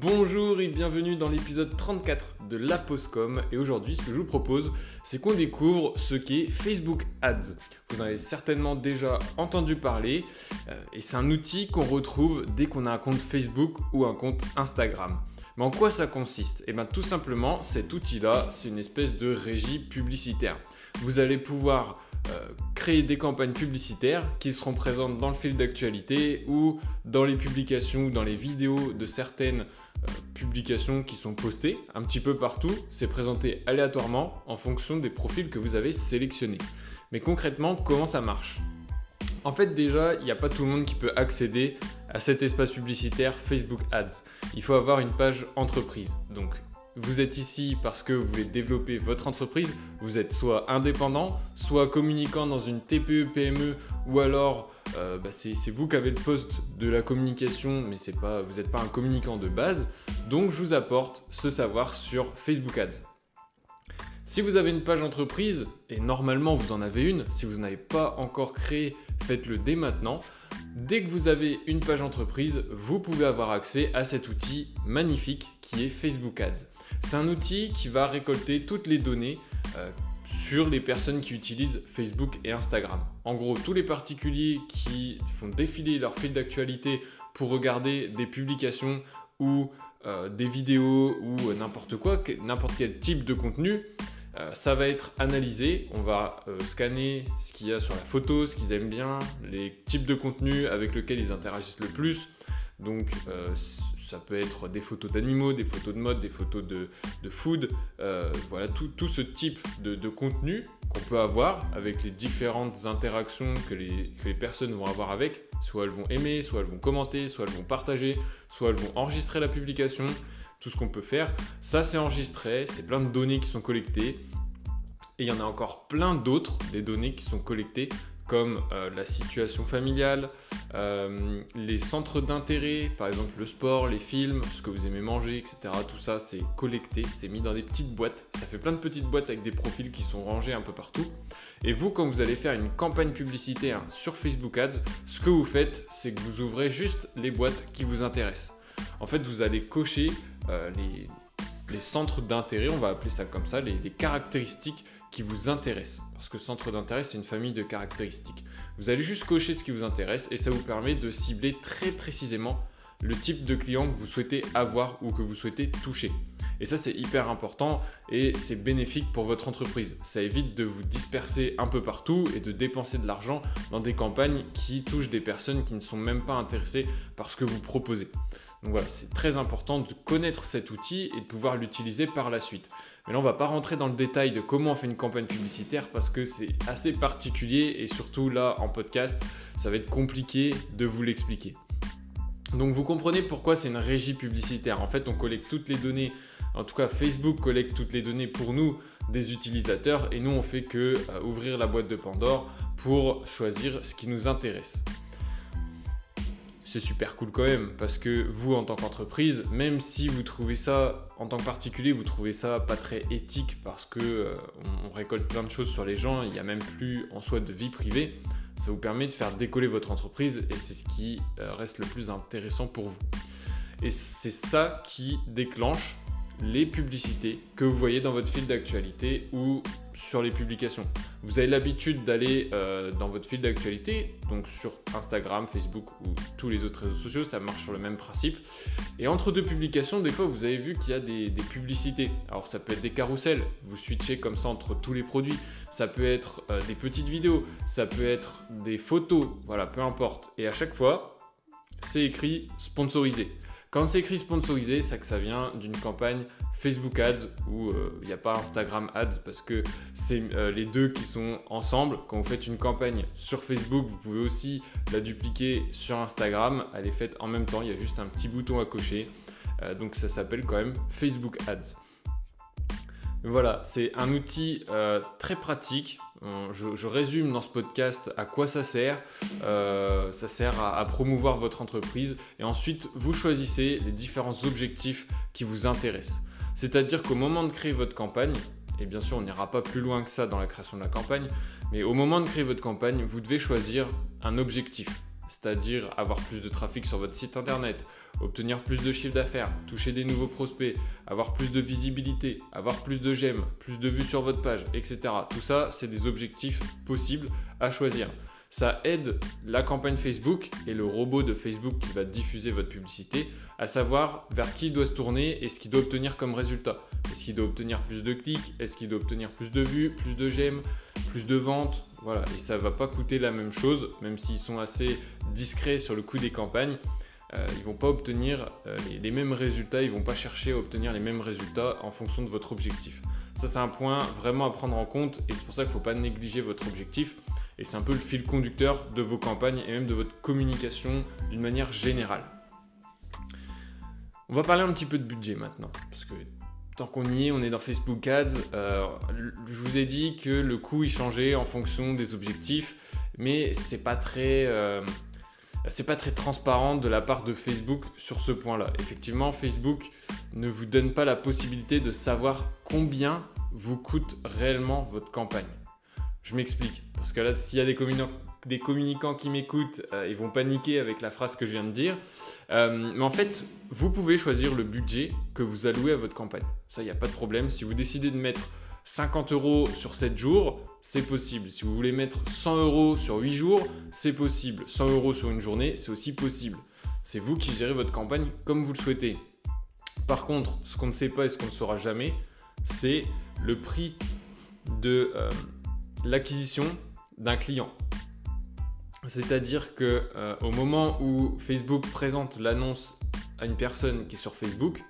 Bonjour et bienvenue dans l'épisode 34 de La Postcom. Et aujourd'hui, ce que je vous propose, c'est qu'on découvre ce qu'est Facebook Ads. Vous en avez certainement déjà entendu parler euh, et c'est un outil qu'on retrouve dès qu'on a un compte Facebook ou un compte Instagram. Mais en quoi ça consiste? Eh bien tout simplement, cet outil-là, c'est une espèce de régie publicitaire. Vous allez pouvoir créer des campagnes publicitaires qui seront présentes dans le fil d'actualité ou dans les publications ou dans les vidéos de certaines euh, publications qui sont postées un petit peu partout. C'est présenté aléatoirement en fonction des profils que vous avez sélectionnés. Mais concrètement, comment ça marche? En fait, déjà, il n'y a pas tout le monde qui peut accéder à cet espace publicitaire Facebook Ads. Il faut avoir une page entreprise. Donc, vous êtes ici parce que vous voulez développer votre entreprise, vous êtes soit indépendant, soit communicant dans une TPE, PME, ou alors euh, bah, c'est vous qui avez le poste de la communication, mais vous n'êtes pas un communicant de base. Donc je vous apporte ce savoir sur Facebook Ads. Si vous avez une page entreprise, et normalement vous en avez une, si vous n'avez pas encore créé, faites-le dès maintenant. Dès que vous avez une page entreprise, vous pouvez avoir accès à cet outil magnifique qui est Facebook Ads. C'est un outil qui va récolter toutes les données euh, sur les personnes qui utilisent Facebook et Instagram. En gros, tous les particuliers qui font défiler leur fil d'actualité pour regarder des publications ou euh, des vidéos ou n'importe quoi, n'importe quel type de contenu, euh, ça va être analysé. On va scanner ce qu'il y a sur la photo, ce qu'ils aiment bien, les types de contenus avec lesquels ils interagissent le plus. Donc ça peut être des photos d'animaux, des photos de mode, des photos de, food, euh, voilà tout, ce type de, contenu qu'on peut avoir avec les différentes interactions que les, que les personnes vont avoir avec. Soit elles vont aimer, soit elles vont commenter, soit elles vont partager, soit elles vont enregistrer la publication, tout ce qu'on peut faire. Ça c'est enregistré, c'est plein de données qui sont collectées. Et il y en a encore plein d'autres, des données qui sont collectées comme euh, la situation familiale, euh, les centres d'intérêt, par exemple le sport, les films, ce que vous aimez manger, etc. Tout ça, c'est collecté, c'est mis dans des petites boîtes. Ça fait plein de petites boîtes avec des profils qui sont rangés un peu partout. Et vous, quand vous allez faire une campagne publicitaire sur Facebook Ads, ce que vous faites, c'est que vous ouvrez juste les boîtes qui vous intéressent. En fait, vous allez cocher euh, les, centres d'intérêt, on va appeler ça comme ça, les caractéristiques qui vous intéresse. Parce que centre d'intérêt, c'est une famille de caractéristiques. Vous allez juste cocher ce qui vous intéresse et ça vous permet de cibler très précisément le type de client que vous souhaitez avoir ou que vous souhaitez toucher. Et ça, c'est hyper important et c'est bénéfique pour votre entreprise. Ça évite de vous disperser un peu partout et de dépenser de l'argent dans des campagnes qui touchent des personnes qui ne sont même pas intéressées par ce que vous proposez. Donc voilà, c'est très important de connaître cet outil et de pouvoir l'utiliser par la suite. Mais là, on va pas rentrer dans le détail de comment on fait une campagne publicitaire parce que c'est assez particulier et surtout là, en podcast, ça va être compliqué de vous l'expliquer. Donc vous comprenez pourquoi c'est une régie publicitaire. En fait, on collecte toutes les données, en tout cas Facebook collecte toutes les données pour nous des utilisateurs et nous on fait que euh, ouvrir la boîte de Pandore pour choisir ce qui nous intéresse c'est super cool quand même parce que vous en tant qu'entreprise, même si vous trouvez ça en tant que particulier, vous trouvez ça pas très éthique parce que euh, on, récolte plein de choses sur les gens, il n'y a même plus en soi de vie privée, ça vous permet de faire décoller votre entreprise et c'est ce qui euh, reste le plus intéressant pour vous. Et c'est ça qui déclenche les publicités que vous voyez dans votre fil d'actualité ou sur les publications. Vous avez l'habitude d'aller euh, dans votre fil d'actualité, donc sur Instagram, Facebook ou tous les autres réseaux sociaux, ça marche sur le même principe. Et entre deux publications, des fois, vous avez vu qu'il y a des, publicités. Alors ça peut être des carousels, vous switchez comme ça entre tous les produits. Ça peut être euh, des petites vidéos, ça peut être des photos, voilà, peu importe. Et à chaque fois, c'est écrit sponsorisé. Quand c'est écrit sponsorisé, c'est que ça vient d'une campagne Facebook Ads ou il euh, n'y a pas Instagram Ads parce que c'est euh, les deux qui sont ensemble. Quand vous faites une campagne sur Facebook, vous pouvez aussi la dupliquer sur Instagram. Elle est faite en même temps, il y a juste un petit bouton à cocher. Euh, donc ça s'appelle quand même Facebook Ads. Voilà, c'est un outil euh, très pratique. Euh, je, résume dans ce podcast à quoi ça sert. Euh, ça sert à, promouvoir votre entreprise et ensuite vous choisissez les différents objectifs qui vous intéressent. C'est-à-dire qu'au moment de créer votre campagne, et bien sûr on n'ira pas plus loin que ça dans la création de la campagne, mais au moment de créer votre campagne, vous devez choisir un objectif. C'est-à-dire avoir plus de trafic sur votre site internet, obtenir plus de chiffre d'affaires, toucher des nouveaux prospects, avoir plus de visibilité, avoir plus de j'aime, plus de vues sur votre page, etc. Tout ça, c'est des objectifs possibles à choisir. Ça aide la campagne Facebook et le robot de Facebook qui va diffuser votre publicité à savoir vers qui il doit se tourner et ce qu'il doit obtenir comme résultat. Est-ce qu'il doit obtenir plus de clics? Est-ce qu'il doit obtenir plus de vues, plus de j'aime, plus de ventes Voilà, et ça va pas coûter la même chose, même s'ils sont assez discrets sur le coût des campagnes. Euh, ils vont pas obtenir euh, les, mêmes résultats, ils vont pas chercher à obtenir les mêmes résultats en fonction de votre objectif. Ça, c'est un point vraiment à prendre en compte et c'est pour ça qu'il faut pas négliger votre objectif. Et c'est un peu le fil conducteur de vos campagnes et même de votre communication d'une manière générale. On va parler un petit peu de budget maintenant, parce que qu'on y est, on est dans Facebook Ads. Euh, je vous ai dit que le coût il changeait en fonction des objectifs, mais c'est pas très c'est pas très transparent de la part de Facebook sur ce point-là. Effectivement, Facebook ne vous donne pas la possibilité de savoir combien vous coûte réellement votre campagne. Je m'explique, parce que là, s'il y a des communicants, qui m'écoutent, euh, ils vont paniquer avec la phrase que je viens de dire. Euh, mais en fait, vous pouvez choisir le budget que vous allouez à votre campagne. Ça, il n'y a pas de problème. Si vous décidez de mettre 50 euros sur 7 jours, c'est possible. Si vous voulez mettre 100 euros sur 8 jours, c'est possible. 100 euros sur une journée, c'est aussi possible. C'est vous qui gérez votre campagne comme vous le souhaitez. Par contre, ce qu'on ne sait pas et ce qu'on ne saura jamais, c'est le prix de euh, l'acquisition d'un client. C'est-à-dire que euh, au moment où Facebook présente l'annonce à une personne qui est sur Facebook,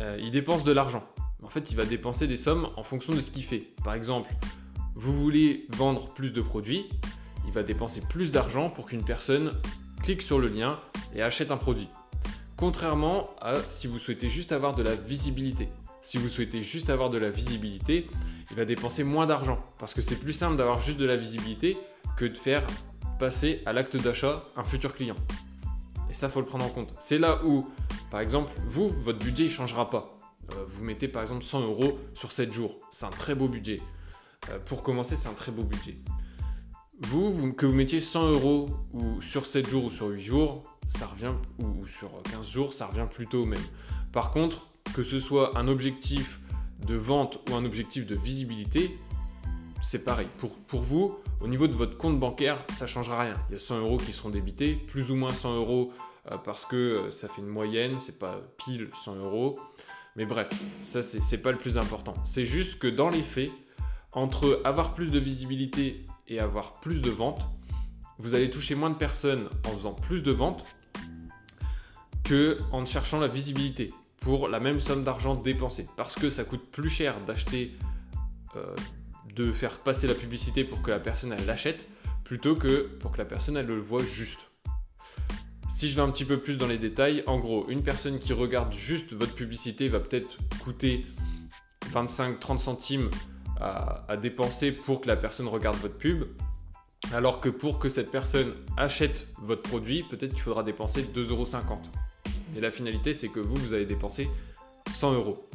euh, il dépense de l'argent en fait, il va dépenser des sommes en fonction de ce qu'il fait. Par exemple, vous voulez vendre plus de produits, il va dépenser plus d'argent pour qu'une personne clique sur le lien et achète un produit. Contrairement à si vous souhaitez juste avoir de la visibilité. Si vous souhaitez juste avoir de la visibilité, il va dépenser moins d'argent parce que c'est plus simple d'avoir juste de la visibilité que de faire passer à l'acte d'achat un futur client. Et ça, faut le prendre en compte. C'est là où, par exemple, vous, votre budget ne changera pas. Euh, vous mettez par exemple 100 euros sur 7 jours. C'est un très beau budget. Euh, pour commencer, c'est un très beau budget. Vous, que vous mettiez 100 euros ou sur 7 jours ou sur 8 jours, ça revient, ou sur 15 jours, ça revient plutôt au même. Par contre, que ce soit un objectif de vente ou un objectif de visibilité, c'est pareil. Pour, pour vous, au niveau de votre compte bancaire, ça ne changera rien. Il y a 100 euros qui seront débités, plus ou moins 100 euros euh, parce que ça fait une moyenne, c'est pas pile 100 euros. Mais bref, ça c'est pas le plus important. C'est juste que dans les faits, entre avoir plus de visibilité et avoir plus de ventes, vous allez toucher moins de personnes en faisant plus de ventes que en cherchant la visibilité pour la même somme d'argent dépensée. Parce que ça coûte plus cher d'acheter, euh, de faire passer la publicité pour que la personne elle l'achète, plutôt que pour que la personne elle le voit juste. Si je vais un petit peu plus dans les détails, en gros, une personne qui regarde juste votre publicité va peut-être coûter 25-30 centimes à, dépenser pour que la personne regarde votre pub. Alors que pour que cette personne achète votre produit, peut-être qu'il faudra dépenser 2,50€. Et la finalité, c'est que vous, vous allez dépenser 100 euros.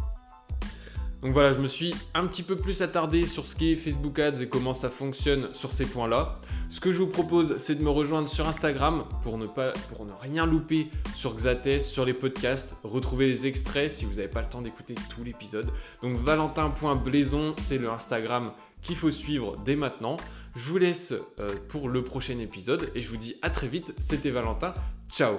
Donc voilà, je me suis un petit peu plus attardé sur ce qui est Facebook Ads et comment ça fonctionne sur ces points-là. Ce que je vous propose, c'est de me rejoindre sur Instagram pour ne, pas, pour ne rien louper sur Xates, sur les podcasts, retrouver les extraits si vous n'avez pas le temps d'écouter tout l'épisode. Donc valentin.blaison, c'est le Instagram qu'il faut suivre dès maintenant. Je vous laisse euh, pour le prochain épisode et je vous dis à très vite. C'était Valentin. Ciao